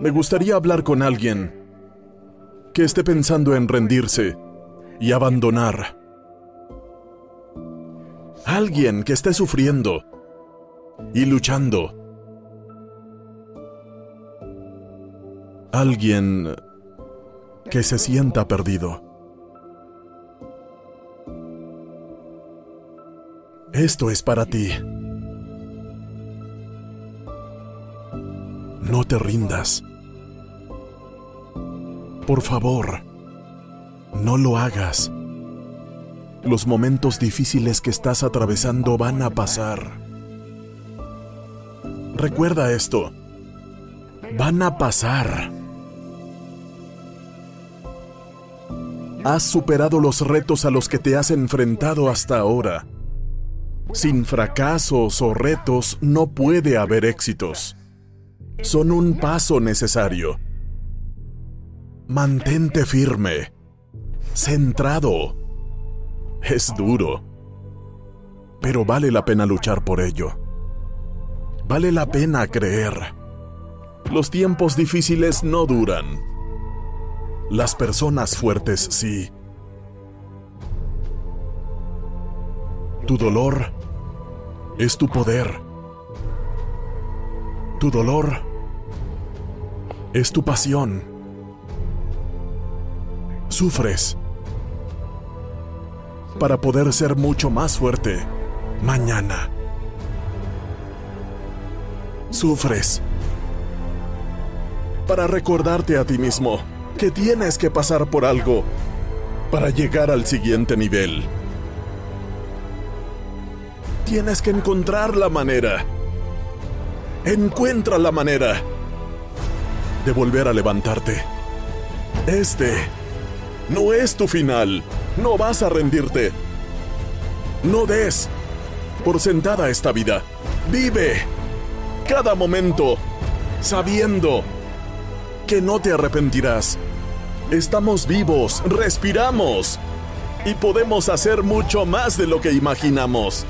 Me gustaría hablar con alguien que esté pensando en rendirse y abandonar. Alguien que esté sufriendo y luchando. Alguien que se sienta perdido. Esto es para ti. No te rindas. Por favor, no lo hagas. Los momentos difíciles que estás atravesando van a pasar. Recuerda esto. Van a pasar. Has superado los retos a los que te has enfrentado hasta ahora. Sin fracasos o retos no puede haber éxitos son un paso necesario. Mantente firme, centrado. Es duro, pero vale la pena luchar por ello. Vale la pena creer. Los tiempos difíciles no duran. Las personas fuertes sí. Tu dolor es tu poder. Tu dolor es tu pasión. Sufres para poder ser mucho más fuerte mañana. Sufres para recordarte a ti mismo que tienes que pasar por algo para llegar al siguiente nivel. Tienes que encontrar la manera Encuentra la manera de volver a levantarte. Este no es tu final. No vas a rendirte. No des por sentada esta vida. Vive cada momento sabiendo que no te arrepentirás. Estamos vivos, respiramos y podemos hacer mucho más de lo que imaginamos.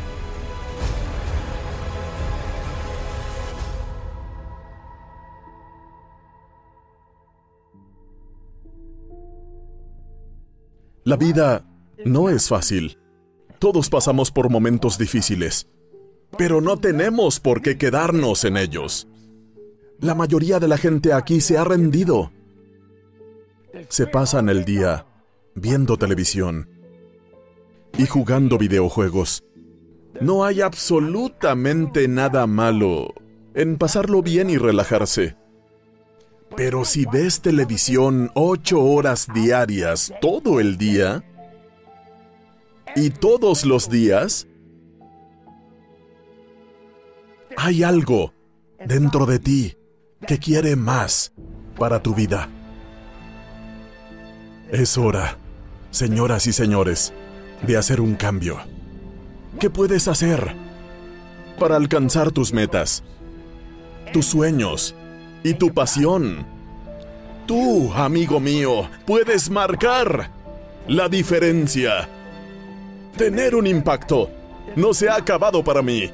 La vida no es fácil. Todos pasamos por momentos difíciles, pero no tenemos por qué quedarnos en ellos. La mayoría de la gente aquí se ha rendido. Se pasan el día viendo televisión y jugando videojuegos. No hay absolutamente nada malo en pasarlo bien y relajarse. Pero si ves televisión ocho horas diarias todo el día y todos los días, hay algo dentro de ti que quiere más para tu vida. Es hora, señoras y señores, de hacer un cambio. ¿Qué puedes hacer para alcanzar tus metas, tus sueños? y tu pasión. Tú, amigo mío, puedes marcar la diferencia. Tener un impacto no se ha acabado para mí.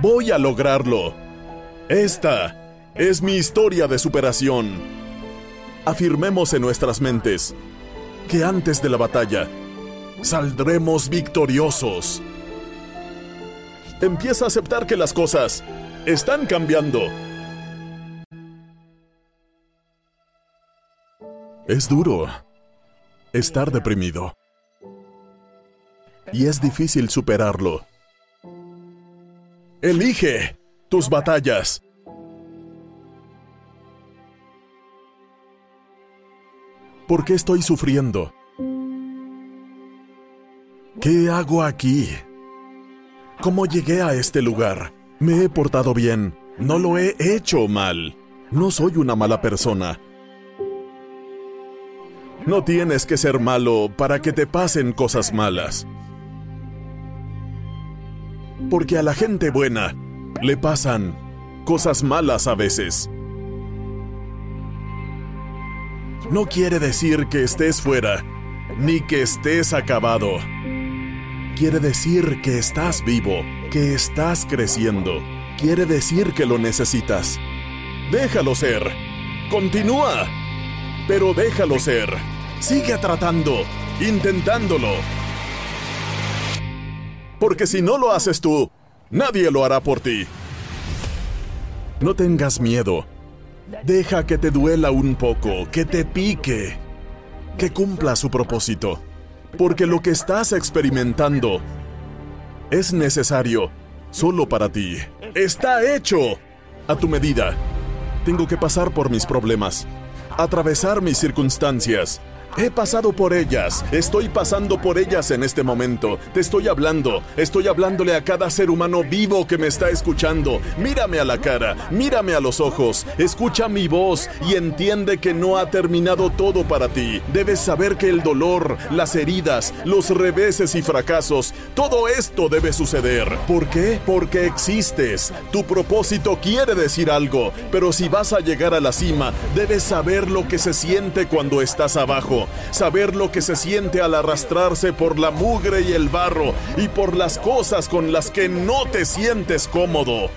Voy a lograrlo. Esta es mi historia de superación. Afirmemos en nuestras mentes que antes de la batalla saldremos victoriosos. Empieza a aceptar que las cosas están cambiando. Es duro estar deprimido. Y es difícil superarlo. Elige tus batallas. ¿Por qué estoy sufriendo? ¿Qué hago aquí? ¿Cómo llegué a este lugar? Me he portado bien. No lo he hecho mal. No soy una mala persona. No tienes que ser malo para que te pasen cosas malas. Porque a la gente buena le pasan cosas malas a veces. No quiere decir que estés fuera, ni que estés acabado. Quiere decir que estás vivo, que estás creciendo. Quiere decir que lo necesitas. Déjalo ser. Continúa. Pero déjalo ser. Sigue tratando, intentándolo. Porque si no lo haces tú, nadie lo hará por ti. No tengas miedo. Deja que te duela un poco, que te pique, que cumpla su propósito. Porque lo que estás experimentando es necesario solo para ti. Está hecho a tu medida. Tengo que pasar por mis problemas, atravesar mis circunstancias, He pasado por ellas, estoy pasando por ellas en este momento. Te estoy hablando, estoy hablándole a cada ser humano vivo que me está escuchando. Mírame a la cara, mírame a los ojos, escucha mi voz y entiende que no ha terminado todo para ti. Debes saber que el dolor, las heridas, los reveses y fracasos, todo esto debe suceder. ¿Por qué? Porque existes. Tu propósito quiere decir algo, pero si vas a llegar a la cima, debes saber lo que se siente cuando estás abajo saber lo que se siente al arrastrarse por la mugre y el barro y por las cosas con las que no te sientes cómodo.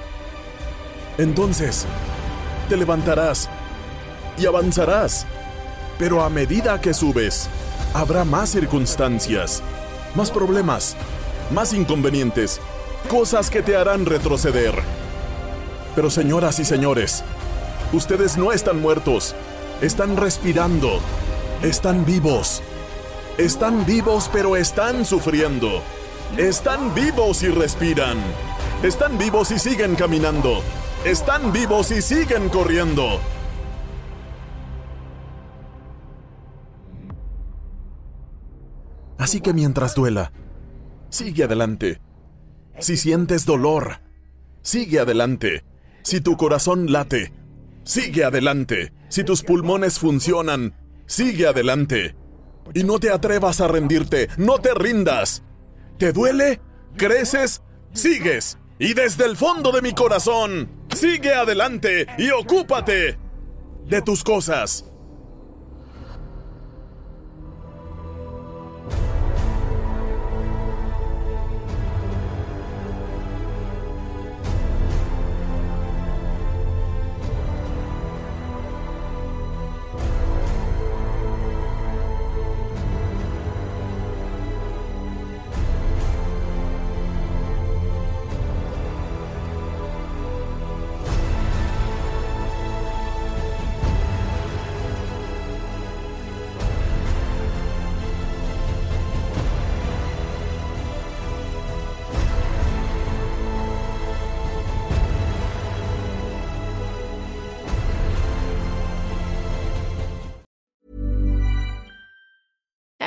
Entonces, te levantarás y avanzarás, pero a medida que subes, habrá más circunstancias, más problemas, más inconvenientes, cosas que te harán retroceder. Pero señoras y señores, ustedes no están muertos, están respirando están vivos. Están vivos pero están sufriendo. Están vivos y respiran. Están vivos y siguen caminando. Están vivos y siguen corriendo. Así que mientras duela, sigue adelante. Si sientes dolor, sigue adelante. Si tu corazón late, sigue adelante. Si tus pulmones funcionan, Sigue adelante. Y no te atrevas a rendirte, no te rindas. ¿Te duele? ¿Creces? Sigues. Y desde el fondo de mi corazón, sigue adelante y ocúpate de tus cosas.